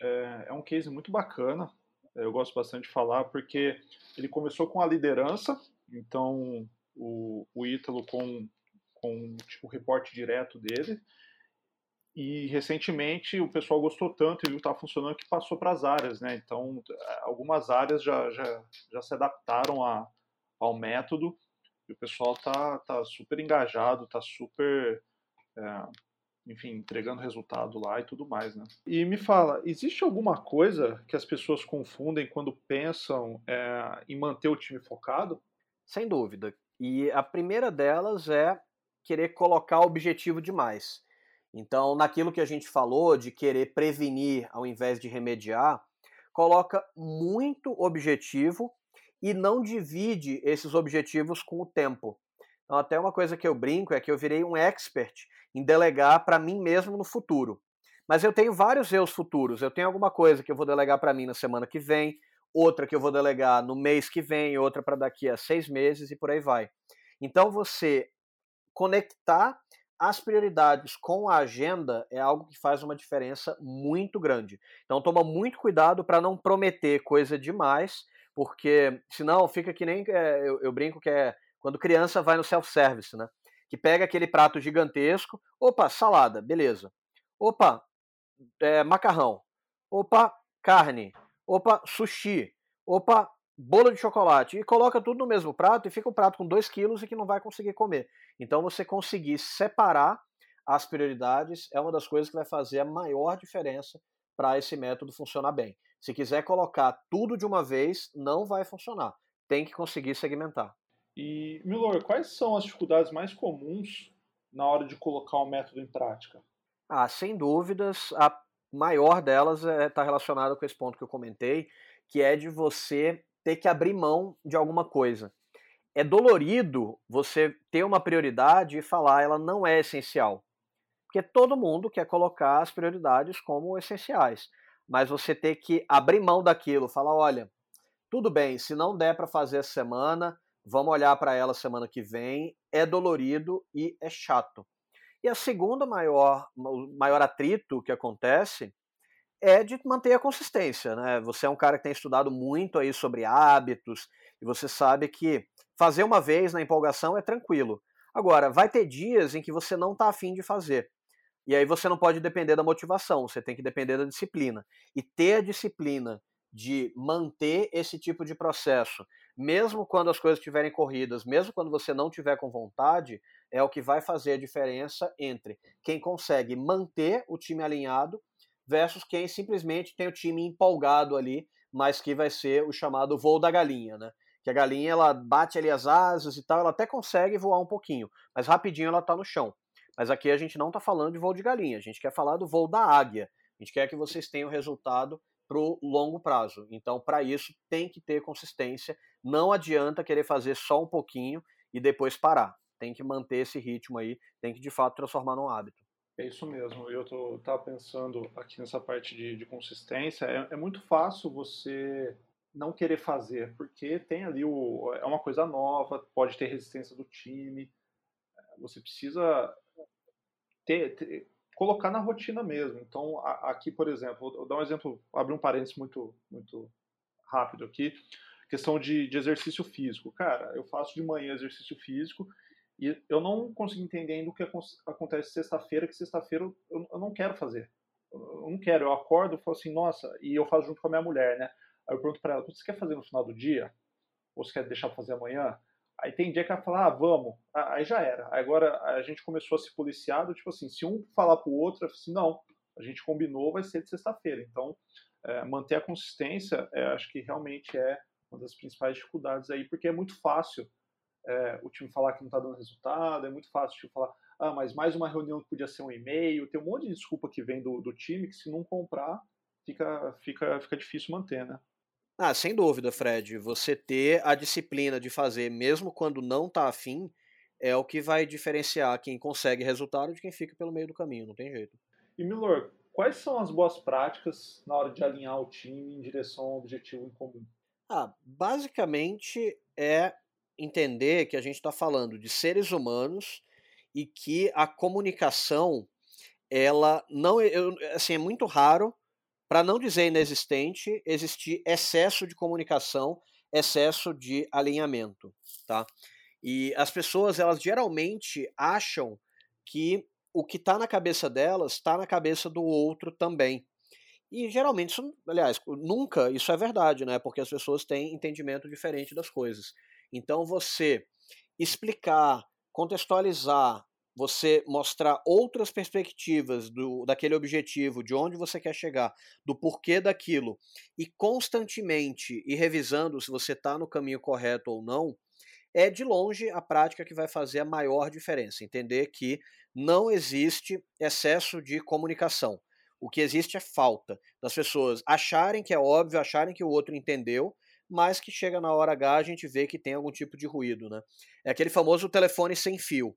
é, é um case muito bacana. eu gosto bastante de falar, porque ele começou com a liderança, então o, o Ítalo com, com tipo, o reporte direto dele, e recentemente o pessoal gostou tanto e viu que estava funcionando que passou para as áreas, né? Então, algumas áreas já, já, já se adaptaram a, ao método e o pessoal tá, tá super engajado, tá super, é, enfim, entregando resultado lá e tudo mais, né? E me fala, existe alguma coisa que as pessoas confundem quando pensam é, em manter o time focado? Sem dúvida. E a primeira delas é querer colocar objetivo demais. Então, naquilo que a gente falou de querer prevenir ao invés de remediar, coloca muito objetivo e não divide esses objetivos com o tempo. Então, até uma coisa que eu brinco é que eu virei um expert em delegar para mim mesmo no futuro. Mas eu tenho vários eus futuros. Eu tenho alguma coisa que eu vou delegar para mim na semana que vem, outra que eu vou delegar no mês que vem, outra para daqui a seis meses e por aí vai. Então, você conectar as prioridades com a agenda é algo que faz uma diferença muito grande. Então, toma muito cuidado para não prometer coisa demais porque senão fica que nem é, eu, eu, brinco que é quando criança vai no self-service, né? Que pega aquele prato gigantesco, opa, salada, beleza. Opa, é, macarrão. Opa, carne. Opa, sushi. Opa, bolo de chocolate. E coloca tudo no mesmo prato e fica um prato com 2 quilos e que não vai conseguir comer. Então você conseguir separar as prioridades é uma das coisas que vai fazer a maior diferença para esse método funcionar bem. Se quiser colocar tudo de uma vez, não vai funcionar. Tem que conseguir segmentar. E, Milor, quais são as dificuldades mais comuns na hora de colocar o método em prática? Ah, sem dúvidas, a maior delas está é, tá relacionada com esse ponto que eu comentei, que é de você ter que abrir mão de alguma coisa. É dolorido você ter uma prioridade e falar ela não é essencial. Porque todo mundo quer colocar as prioridades como essenciais mas você ter que abrir mão daquilo, falar, olha, tudo bem, se não der para fazer essa semana, vamos olhar para ela semana que vem, é dolorido e é chato. E a segunda maior, maior atrito que acontece é de manter a consistência, né? Você é um cara que tem estudado muito aí sobre hábitos e você sabe que fazer uma vez na empolgação é tranquilo. Agora, vai ter dias em que você não está afim de fazer. E aí você não pode depender da motivação, você tem que depender da disciplina. E ter a disciplina de manter esse tipo de processo, mesmo quando as coisas estiverem corridas, mesmo quando você não tiver com vontade, é o que vai fazer a diferença entre quem consegue manter o time alinhado versus quem simplesmente tem o time empolgado ali, mas que vai ser o chamado voo da galinha, né? Que a galinha ela bate ali as asas e tal, ela até consegue voar um pouquinho, mas rapidinho ela está no chão. Mas aqui a gente não está falando de voo de galinha, a gente quer falar do voo da águia. A gente quer que vocês tenham resultado para o longo prazo. Então, para isso, tem que ter consistência. Não adianta querer fazer só um pouquinho e depois parar. Tem que manter esse ritmo aí, tem que de fato transformar num hábito. É isso mesmo. Eu estava pensando aqui nessa parte de, de consistência. É, é, muito fácil você não querer fazer, porque tem ali o, é uma coisa nova, pode ter resistência do time. Você precisa ter, ter, colocar na rotina mesmo. Então, a, aqui, por exemplo, vou dar um exemplo, abrir um parênteses muito, muito rápido aqui, questão de, de exercício físico. Cara, eu faço de manhã exercício físico e eu não consigo entender ainda o que acontece sexta-feira, que sexta-feira eu, eu, não quero fazer. Eu não quero, eu acordo e falo assim, nossa, e eu faço junto com a minha mulher, né? Aí eu pergunto para ela, você quer fazer no final do dia? Ou você quer deixar pra fazer amanhã? Aí tem dia que ela fala, ah, vamos. Aí já era. Agora a gente começou a se policiar, tipo assim, se um falar pro outro, assim, não, a gente combinou, vai ser de sexta-feira. Então, é, manter a consistência, é, acho que realmente é uma das principais dificuldades aí, porque é muito fácil é, o time falar que não está dando resultado, é muito fácil o time falar, ah, mas mais uma reunião que podia ser um e-mail, tem um monte de desculpa que vem do, do time que se não comprar, fica, fica, fica difícil manter, né? Ah, sem dúvida, Fred. Você ter a disciplina de fazer, mesmo quando não está afim, é o que vai diferenciar quem consegue resultado de quem fica pelo meio do caminho, não tem jeito. E Milor, quais são as boas práticas na hora de alinhar o time em direção ao objetivo em comum? Ah, basicamente é entender que a gente está falando de seres humanos e que a comunicação, ela não, eu, assim, é muito raro para não dizer inexistente, existir excesso de comunicação, excesso de alinhamento, tá? E as pessoas, elas geralmente acham que o que está na cabeça delas está na cabeça do outro também. E geralmente, isso, aliás, nunca isso é verdade, né? Porque as pessoas têm entendimento diferente das coisas. Então, você explicar, contextualizar, você mostrar outras perspectivas do, daquele objetivo, de onde você quer chegar, do porquê daquilo, e constantemente ir revisando se você está no caminho correto ou não, é de longe a prática que vai fazer a maior diferença. Entender que não existe excesso de comunicação. O que existe é falta das pessoas acharem que é óbvio, acharem que o outro entendeu, mas que chega na hora H a gente vê que tem algum tipo de ruído, né? É aquele famoso telefone sem fio.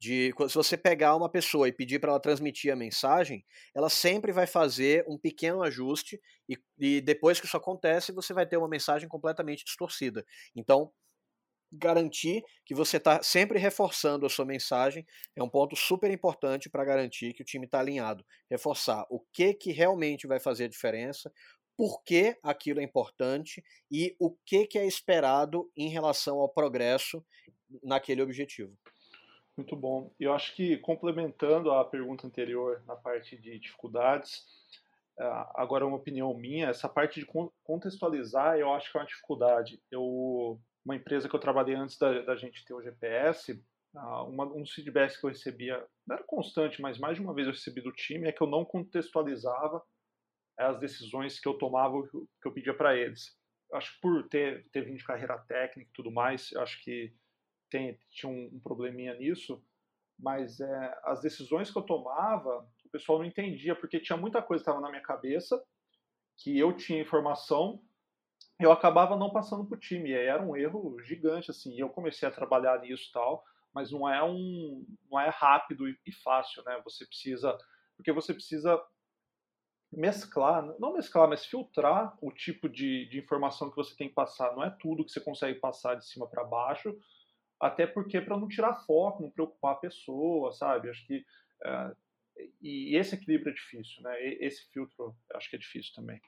De se você pegar uma pessoa e pedir para ela transmitir a mensagem, ela sempre vai fazer um pequeno ajuste e, e depois que isso acontece, você vai ter uma mensagem completamente distorcida. Então, garantir que você está sempre reforçando a sua mensagem é um ponto super importante para garantir que o time está alinhado. Reforçar o que, que realmente vai fazer a diferença, por que aquilo é importante e o que, que é esperado em relação ao progresso naquele objetivo. Muito bom. Eu acho que complementando a pergunta anterior na parte de dificuldades, ah, agora uma opinião minha, essa parte de contextualizar eu acho que é uma dificuldade. Eu uma empresa que eu trabalhei antes da, da gente ter o GPS, uma, um dos feedbacks que eu recebia, não era constante, mas mais de uma vez eu recebi do time, é que eu não contextualizava as decisões que eu tomava, que eu pedia para eles. Eu acho que por ter, ter vindo de carreira técnica e tudo mais, acho que tem, tinha um, um probleminha nisso, mas é, as decisões que eu tomava, o pessoal não entendia, porque tinha muita coisa que estava na minha cabeça, que eu tinha informação, eu acabava não passando para o time. E era um erro gigante, assim. E eu comecei a trabalhar nisso tal, mas não é um, não é rápido e fácil, né? Você precisa, porque você precisa mesclar, não mesclar, mas filtrar o tipo de, de informação que você tem que passar. Não é tudo que você consegue passar de cima para baixo, até porque para não tirar foco, não preocupar a pessoa, sabe? Acho que é, e esse equilíbrio é difícil, né? Esse filtro acho que é difícil também.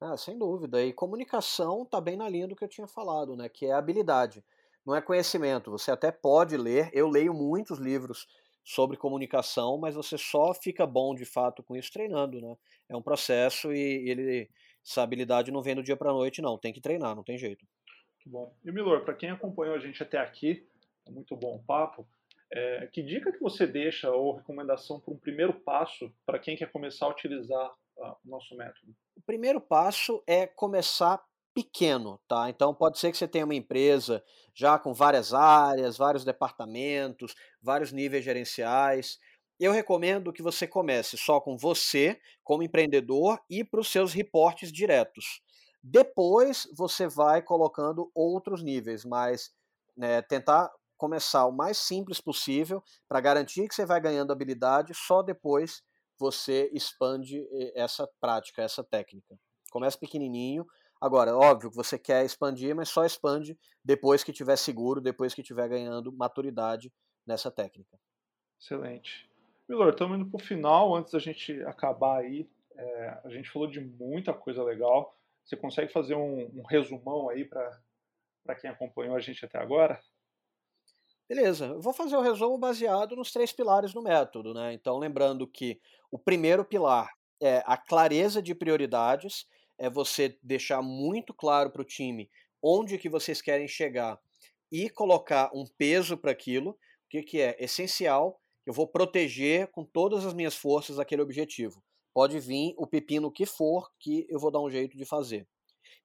Ah, sem dúvida. E comunicação está bem na linha do que eu tinha falado, né? Que é habilidade. Não é conhecimento. Você até pode ler. Eu leio muitos livros sobre comunicação, mas você só fica bom de fato com isso treinando, né? É um processo e ele essa habilidade não vem do dia para noite, não. Tem que treinar, não tem jeito. Muito bom. E Milor, para quem acompanhou a gente até aqui, é muito bom o papo. É, que dica que você deixa ou recomendação para um primeiro passo para quem quer começar a utilizar uh, o nosso método? O primeiro passo é começar pequeno, tá? Então pode ser que você tenha uma empresa já com várias áreas, vários departamentos, vários níveis gerenciais. Eu recomendo que você comece só com você, como empreendedor, e para os seus reportes diretos. Depois você vai colocando outros níveis, mas né, tentar começar o mais simples possível para garantir que você vai ganhando habilidade, só depois você expande essa prática, essa técnica. Começa pequenininho. Agora, óbvio que você quer expandir, mas só expande depois que tiver seguro, depois que tiver ganhando maturidade nessa técnica. Excelente. Milor, estamos indo para o final. Antes da gente acabar aí, é, a gente falou de muita coisa legal. Você consegue fazer um, um resumão aí para quem acompanhou a gente até agora? Beleza, eu vou fazer o resumo baseado nos três pilares do método, né? Então, lembrando que o primeiro pilar é a clareza de prioridades, é você deixar muito claro para o time onde que vocês querem chegar e colocar um peso para aquilo, o que, que é essencial, eu vou proteger com todas as minhas forças aquele objetivo. Pode vir o pepino que for, que eu vou dar um jeito de fazer.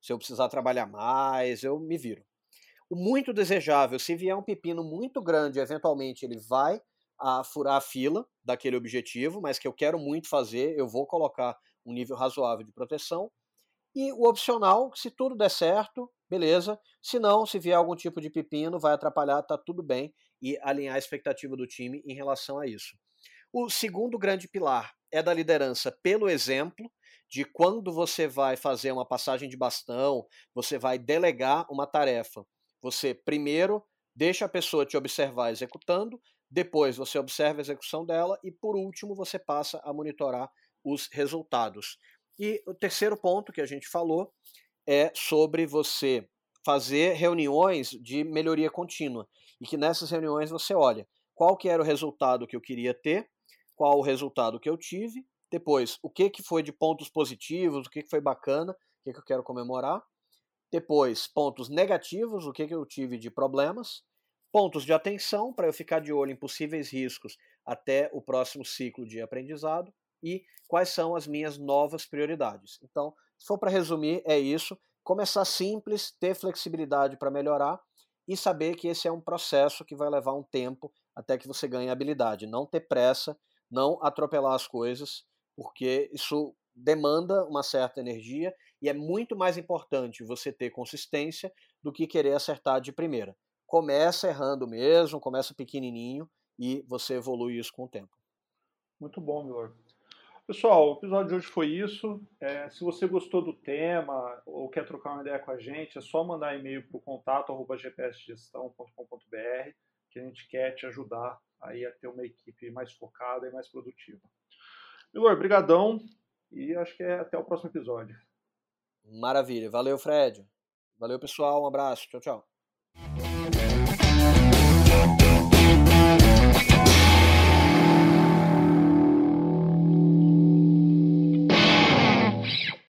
Se eu precisar trabalhar mais, eu me viro. O muito desejável, se vier um pepino muito grande, eventualmente ele vai a furar a fila daquele objetivo, mas que eu quero muito fazer, eu vou colocar um nível razoável de proteção. E o opcional, se tudo der certo, beleza. Se não, se vier algum tipo de pepino, vai atrapalhar, tá tudo bem, e alinhar a expectativa do time em relação a isso. O segundo grande pilar é da liderança pelo exemplo, de quando você vai fazer uma passagem de bastão, você vai delegar uma tarefa você primeiro deixa a pessoa te observar executando, depois você observa a execução dela e por último você passa a monitorar os resultados. E o terceiro ponto que a gente falou é sobre você fazer reuniões de melhoria contínua e que nessas reuniões você olha qual que era o resultado que eu queria ter, qual o resultado que eu tive, depois o que, que foi de pontos positivos, o que, que foi bacana, o que, que eu quero comemorar, depois pontos negativos, o que, que eu tive de problemas, pontos de atenção para eu ficar de olho em possíveis riscos até o próximo ciclo de aprendizado e quais são as minhas novas prioridades. Então, se for para resumir, é isso. Começar simples, ter flexibilidade para melhorar e saber que esse é um processo que vai levar um tempo até que você ganhe habilidade. Não ter pressa, não atropelar as coisas, porque isso demanda uma certa energia e é muito mais importante você ter consistência do que querer acertar de primeira. Começa errando mesmo, começa pequenininho e você evolui isso com o tempo. Muito bom, Milor. Pessoal, o episódio de hoje foi isso. É, se você gostou do tema ou quer trocar uma ideia com a gente, é só mandar e-mail para o contato gpsgestão.com.br que a gente quer te ajudar aí a ter uma equipe mais focada e mais produtiva. Milor, brigadão e acho que é até o próximo episódio. Maravilha. Valeu, Fred. Valeu, pessoal. Um abraço. Tchau, tchau.